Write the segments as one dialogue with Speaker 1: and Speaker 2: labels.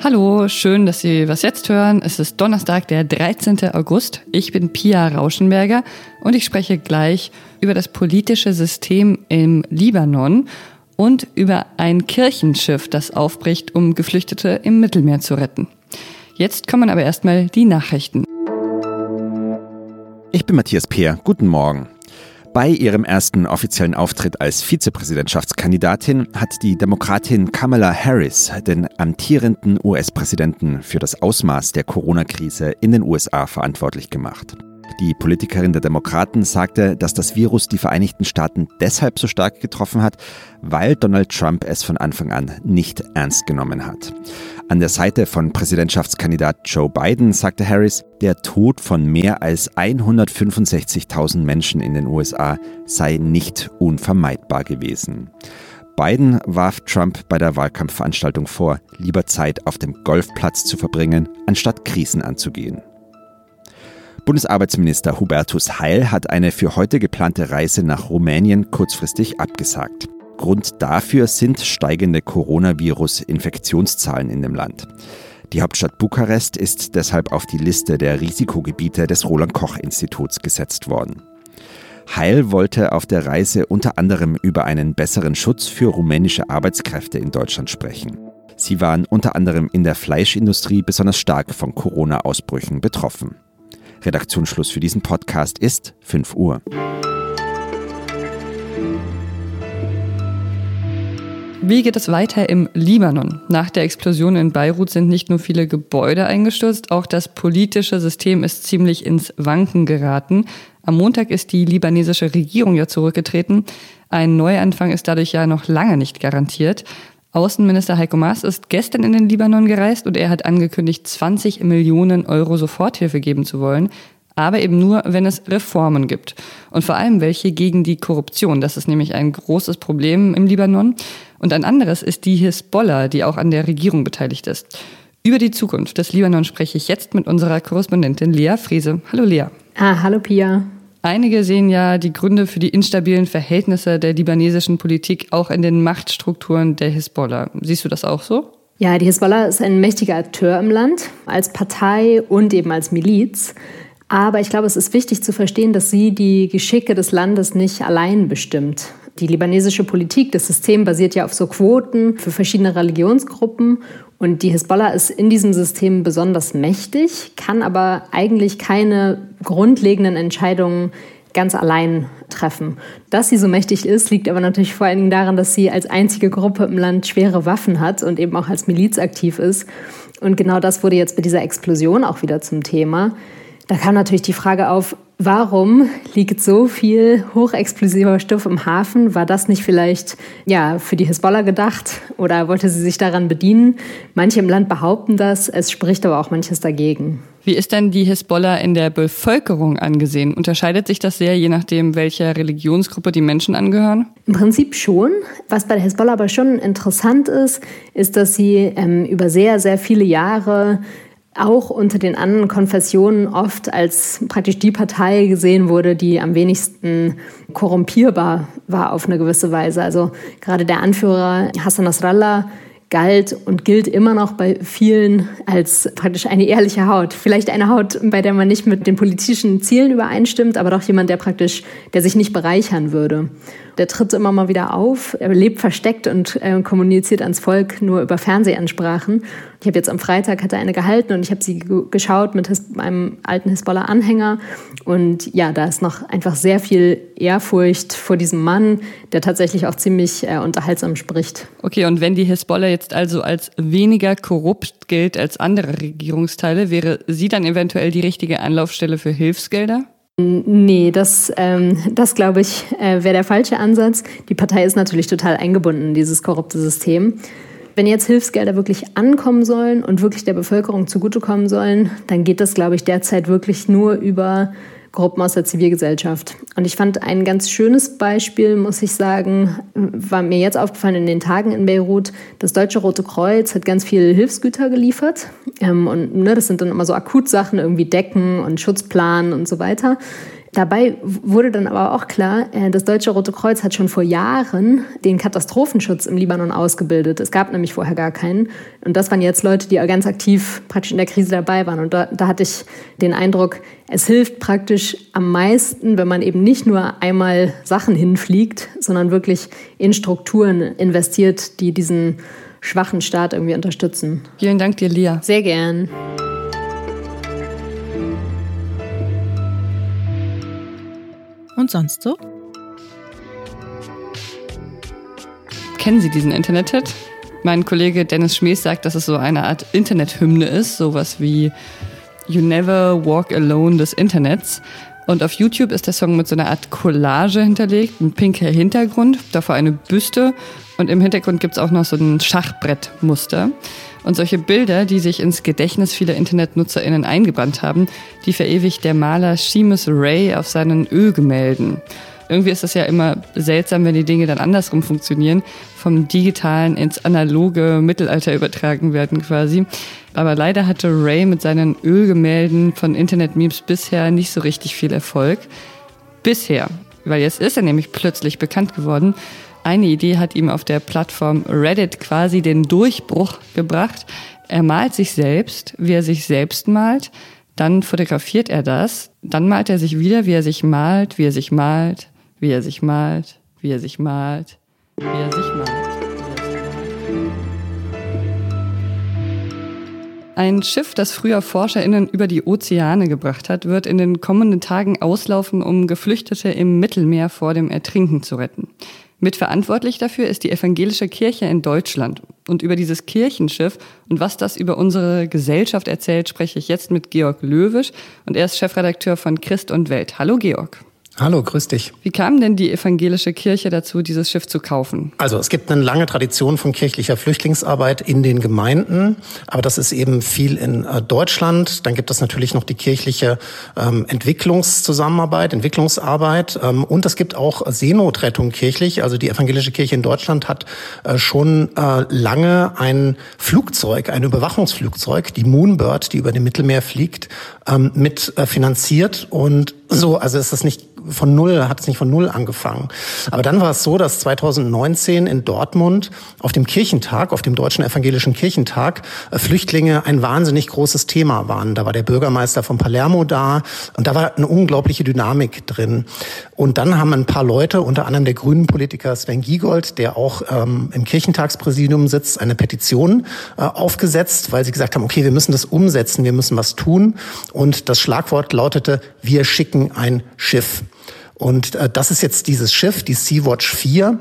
Speaker 1: Hallo, schön, dass Sie was jetzt hören. Es ist Donnerstag, der 13. August. Ich bin Pia Rauschenberger und ich spreche gleich über das politische System im Libanon und über ein Kirchenschiff, das aufbricht, um Geflüchtete im Mittelmeer zu retten. Jetzt kommen aber erstmal die Nachrichten.
Speaker 2: Ich bin Matthias Peer. Guten Morgen. Bei ihrem ersten offiziellen Auftritt als Vizepräsidentschaftskandidatin hat die Demokratin Kamala Harris den amtierenden US-Präsidenten für das Ausmaß der Corona-Krise in den USA verantwortlich gemacht. Die Politikerin der Demokraten sagte, dass das Virus die Vereinigten Staaten deshalb so stark getroffen hat, weil Donald Trump es von Anfang an nicht ernst genommen hat. An der Seite von Präsidentschaftskandidat Joe Biden sagte Harris, der Tod von mehr als 165.000 Menschen in den USA sei nicht unvermeidbar gewesen. Biden warf Trump bei der Wahlkampfveranstaltung vor, lieber Zeit auf dem Golfplatz zu verbringen, anstatt Krisen anzugehen. Bundesarbeitsminister Hubertus Heil hat eine für heute geplante Reise nach Rumänien kurzfristig abgesagt. Grund dafür sind steigende Coronavirus-Infektionszahlen in dem Land. Die Hauptstadt Bukarest ist deshalb auf die Liste der Risikogebiete des Roland Koch Instituts gesetzt worden. Heil wollte auf der Reise unter anderem über einen besseren Schutz für rumänische Arbeitskräfte in Deutschland sprechen. Sie waren unter anderem in der Fleischindustrie besonders stark von Corona-Ausbrüchen betroffen. Redaktionsschluss für diesen Podcast ist 5 Uhr.
Speaker 1: Wie geht es weiter im Libanon? Nach der Explosion in Beirut sind nicht nur viele Gebäude eingestürzt, auch das politische System ist ziemlich ins Wanken geraten. Am Montag ist die libanesische Regierung ja zurückgetreten. Ein Neuanfang ist dadurch ja noch lange nicht garantiert. Außenminister Heiko Maas ist gestern in den Libanon gereist und er hat angekündigt, 20 Millionen Euro Soforthilfe geben zu wollen aber eben nur, wenn es Reformen gibt. Und vor allem welche gegen die Korruption. Das ist nämlich ein großes Problem im Libanon. Und ein anderes ist die Hisbollah, die auch an der Regierung beteiligt ist. Über die Zukunft des Libanon spreche ich jetzt mit unserer Korrespondentin Lea Friese. Hallo Lea.
Speaker 3: Ah, hallo Pia.
Speaker 1: Einige sehen ja die Gründe für die instabilen Verhältnisse der libanesischen Politik auch in den Machtstrukturen der Hisbollah. Siehst du das auch so?
Speaker 3: Ja, die Hisbollah ist ein mächtiger Akteur im Land, als Partei und eben als Miliz. Aber ich glaube, es ist wichtig zu verstehen, dass sie die Geschicke des Landes nicht allein bestimmt. Die libanesische Politik, das System basiert ja auf so Quoten für verschiedene Religionsgruppen. Und die Hisbollah ist in diesem System besonders mächtig, kann aber eigentlich keine grundlegenden Entscheidungen ganz allein treffen. Dass sie so mächtig ist, liegt aber natürlich vor allen Dingen daran, dass sie als einzige Gruppe im Land schwere Waffen hat und eben auch als Miliz aktiv ist. Und genau das wurde jetzt bei dieser Explosion auch wieder zum Thema. Da kam natürlich die Frage auf, warum liegt so viel hochexplosiver Stoff im Hafen? War das nicht vielleicht ja, für die Hisbollah gedacht oder wollte sie sich daran bedienen? Manche im Land behaupten das, es spricht aber auch manches dagegen.
Speaker 1: Wie ist denn die Hisbollah in der Bevölkerung angesehen? Unterscheidet sich das sehr, je nachdem, welcher Religionsgruppe die Menschen angehören?
Speaker 3: Im Prinzip schon. Was bei der Hisbollah aber schon interessant ist, ist, dass sie ähm, über sehr, sehr viele Jahre auch unter den anderen Konfessionen oft als praktisch die Partei gesehen wurde, die am wenigsten korrumpierbar war auf eine gewisse Weise. Also gerade der Anführer Hassan Nasrallah galt und gilt immer noch bei vielen als praktisch eine ehrliche Haut. Vielleicht eine Haut, bei der man nicht mit den politischen Zielen übereinstimmt, aber doch jemand, der praktisch, der sich nicht bereichern würde. Der tritt immer mal wieder auf, er lebt versteckt und äh, kommuniziert ans Volk nur über Fernsehansprachen. Ich habe jetzt am Freitag hat er eine gehalten und ich habe sie geschaut mit meinem alten Hisbollah-Anhänger. Und ja, da ist noch einfach sehr viel Ehrfurcht vor diesem Mann, der tatsächlich auch ziemlich äh, unterhaltsam spricht.
Speaker 1: Okay, und wenn die Hisbollah jetzt also als weniger korrupt gilt als andere Regierungsteile, wäre sie dann eventuell die richtige Anlaufstelle für Hilfsgelder?
Speaker 3: Nee, das, ähm, das glaube ich, äh, wäre der falsche Ansatz. Die Partei ist natürlich total eingebunden in dieses korrupte System. Wenn jetzt Hilfsgelder wirklich ankommen sollen und wirklich der Bevölkerung zugutekommen sollen, dann geht das, glaube ich, derzeit wirklich nur über Gruppen aus der Zivilgesellschaft. Und ich fand ein ganz schönes Beispiel, muss ich sagen, war mir jetzt aufgefallen in den Tagen in Beirut. Das Deutsche Rote Kreuz hat ganz viele Hilfsgüter geliefert. Ähm, und ne, das sind dann immer so Akutsachen, irgendwie Decken und Schutzplan und so weiter. Dabei wurde dann aber auch klar, äh, das Deutsche Rote Kreuz hat schon vor Jahren den Katastrophenschutz im Libanon ausgebildet. Es gab nämlich vorher gar keinen. Und das waren jetzt Leute, die ganz aktiv praktisch in der Krise dabei waren. Und da, da hatte ich den Eindruck, es hilft praktisch am meisten, wenn man eben nicht nur einmal Sachen hinfliegt, sondern wirklich in Strukturen investiert, die diesen schwachen Staat irgendwie unterstützen.
Speaker 1: Vielen Dank dir, Lia.
Speaker 3: Sehr gern.
Speaker 4: Und sonst so?
Speaker 1: Kennen Sie diesen Internet-Hit? Mein Kollege Dennis Schmies sagt, dass es so eine Art Internet-Hymne ist, sowas wie You Never Walk Alone des Internets. Und auf YouTube ist der Song mit so einer Art Collage hinterlegt, ein pinker Hintergrund, davor eine Büste und im Hintergrund gibt es auch noch so ein Schachbrettmuster. Und solche Bilder, die sich ins Gedächtnis vieler InternetnutzerInnen eingebrannt haben, die verewigt der Maler Seamus Ray auf seinen Ölgemälden. Irgendwie ist es ja immer seltsam, wenn die Dinge dann andersrum funktionieren, vom digitalen ins analoge Mittelalter übertragen werden quasi. Aber leider hatte Ray mit seinen Ölgemälden von Internet-Memes bisher nicht so richtig viel Erfolg. Bisher. Weil jetzt ist er nämlich plötzlich bekannt geworden eine Idee hat ihm auf der Plattform Reddit quasi den Durchbruch gebracht. Er malt sich selbst, wie er sich selbst malt. Dann fotografiert er das. Dann malt er sich wieder, wie er sich malt, wie er sich malt, wie er sich malt, wie er sich malt, wie er sich malt. Ein Schiff, das früher ForscherInnen über die Ozeane gebracht hat, wird in den kommenden Tagen auslaufen, um Geflüchtete im Mittelmeer vor dem Ertrinken zu retten. Mitverantwortlich dafür ist die evangelische Kirche in Deutschland. Und über dieses Kirchenschiff und was das über unsere Gesellschaft erzählt, spreche ich jetzt mit Georg Löwisch. Und er ist Chefredakteur von Christ und Welt. Hallo Georg.
Speaker 5: Hallo, grüß dich.
Speaker 1: Wie kam denn die evangelische Kirche dazu, dieses Schiff zu kaufen?
Speaker 5: Also es gibt eine lange Tradition von kirchlicher Flüchtlingsarbeit in den Gemeinden, aber das ist eben viel in äh, Deutschland. Dann gibt es natürlich noch die kirchliche ähm, Entwicklungszusammenarbeit, Entwicklungsarbeit ähm, und es gibt auch Seenotrettung kirchlich. Also die evangelische Kirche in Deutschland hat äh, schon äh, lange ein Flugzeug, ein Überwachungsflugzeug, die Moonbird, die über dem Mittelmeer fliegt, ähm, mit äh, finanziert und so, also ist das nicht von null, hat es nicht von null angefangen. Aber dann war es so, dass 2019 in Dortmund auf dem Kirchentag, auf dem Deutschen Evangelischen Kirchentag, äh, Flüchtlinge ein wahnsinnig großes Thema waren. Da war der Bürgermeister von Palermo da und da war eine unglaubliche Dynamik drin. Und dann haben ein paar Leute, unter anderem der grünen Politiker Sven Giegold, der auch ähm, im Kirchentagspräsidium sitzt, eine Petition äh, aufgesetzt, weil sie gesagt haben, okay, wir müssen das umsetzen, wir müssen was tun. Das Schlagwort lautete, wir schicken ein Schiff. Und äh, das ist jetzt dieses Schiff, die Sea-Watch 4.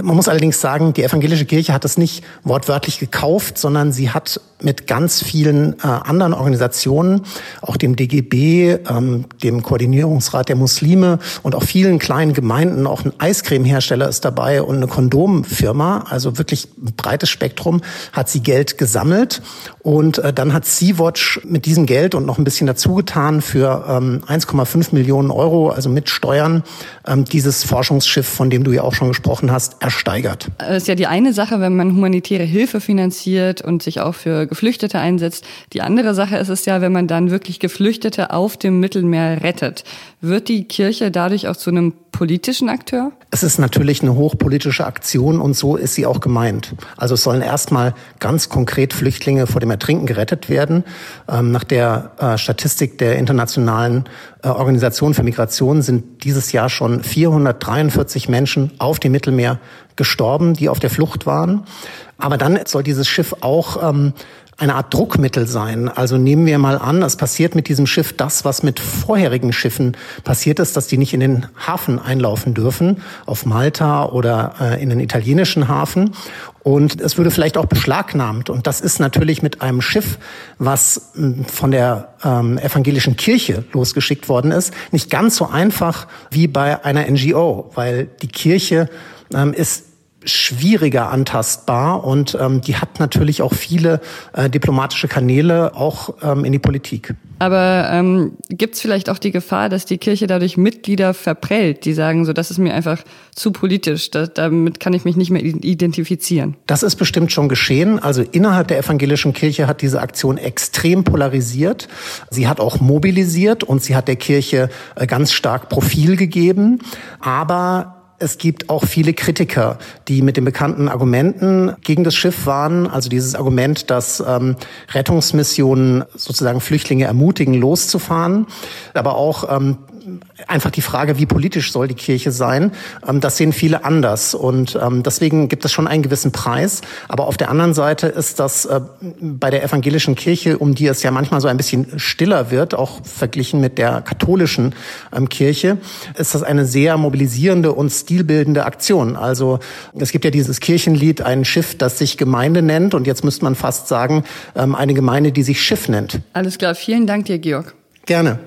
Speaker 5: Man muss allerdings sagen, die evangelische Kirche hat das nicht wortwörtlich gekauft, sondern sie hat mit ganz vielen äh, anderen Organisationen, auch dem DGB, ähm, dem Koordinierungsrat der Muslime und auch vielen kleinen Gemeinden, auch ein Eiscremehersteller ist dabei und eine Kondomfirma, also wirklich ein breites Spektrum, hat sie Geld gesammelt. Und äh, dann hat Sea-Watch mit diesem Geld und noch ein bisschen dazugetan für ähm, 1,5 Millionen Euro, also mit Steuern, ähm, dieses Forschungsschiff, von dem du ja auch schon gesprochen hast, ersteigert.
Speaker 1: Es ist ja die eine Sache, wenn man humanitäre Hilfe finanziert und sich auch für Geflüchtete einsetzt. Die andere Sache ist es ja, wenn man dann wirklich Geflüchtete auf dem Mittelmeer rettet. Wird die Kirche dadurch auch zu einem politischen Akteur?
Speaker 5: Es ist natürlich eine hochpolitische Aktion und so ist sie auch gemeint. Also es sollen erstmal ganz konkret Flüchtlinge vor dem Ertrinken gerettet werden. Ähm, nach der äh, Statistik der internationalen äh, Organisation für Migration sind dieses Jahr schon 443 Menschen auf dem Mittelmeer gestorben, die auf der Flucht waren. Aber dann soll dieses Schiff auch ähm, eine Art Druckmittel sein. Also nehmen wir mal an, es passiert mit diesem Schiff das, was mit vorherigen Schiffen passiert ist, dass die nicht in den Hafen einlaufen dürfen, auf Malta oder äh, in den italienischen Hafen. Und es würde vielleicht auch beschlagnahmt. Und das ist natürlich mit einem Schiff, was hm, von der ähm, evangelischen Kirche losgeschickt worden ist, nicht ganz so einfach wie bei einer NGO, weil die Kirche ähm, ist schwieriger antastbar und ähm, die hat natürlich auch viele äh, diplomatische Kanäle auch ähm, in die Politik.
Speaker 1: Aber ähm, gibt es vielleicht auch die Gefahr, dass die Kirche dadurch Mitglieder verprellt, die sagen, so das ist mir einfach zu politisch, das, damit kann ich mich nicht mehr identifizieren?
Speaker 5: Das ist bestimmt schon geschehen. Also innerhalb der evangelischen Kirche hat diese Aktion extrem polarisiert. Sie hat auch mobilisiert und sie hat der Kirche äh, ganz stark Profil gegeben. Aber es gibt auch viele Kritiker, die mit den bekannten Argumenten gegen das Schiff waren. Also dieses Argument, dass ähm, Rettungsmissionen sozusagen Flüchtlinge ermutigen, loszufahren, aber auch ähm, einfach die Frage, wie politisch soll die Kirche sein, ähm, das sehen viele anders. Und ähm, deswegen gibt es schon einen gewissen Preis. Aber auf der anderen Seite ist das äh, bei der evangelischen Kirche, um die es ja manchmal so ein bisschen stiller wird, auch verglichen mit der katholischen ähm, Kirche, ist das eine sehr mobilisierende und stilbildende Aktion. Also es gibt ja dieses Kirchenlied, ein Schiff, das sich Gemeinde nennt. Und jetzt müsste man fast sagen, eine Gemeinde, die sich Schiff nennt.
Speaker 1: Alles klar. Vielen Dank dir, Georg.
Speaker 5: Gerne.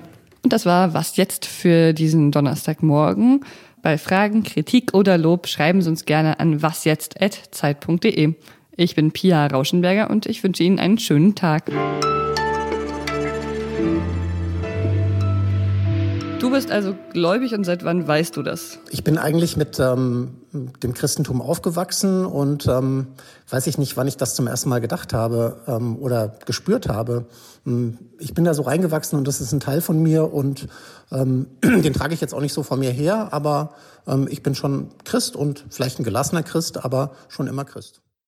Speaker 1: Und das war Was jetzt für diesen Donnerstagmorgen. Bei Fragen, Kritik oder Lob schreiben Sie uns gerne an wasjetzt.zeit.de. Ich bin Pia Rauschenberger und ich wünsche Ihnen einen schönen Tag. Du bist also gläubig und seit wann weißt du das?
Speaker 5: Ich bin eigentlich mit ähm, dem Christentum aufgewachsen und ähm, weiß ich nicht, wann ich das zum ersten Mal gedacht habe ähm, oder gespürt habe. Hm, ich bin da so reingewachsen und das ist ein Teil von mir und ähm, den trage ich jetzt auch nicht so vor mir her, aber ähm, ich bin schon Christ und vielleicht ein gelassener Christ, aber schon immer Christ.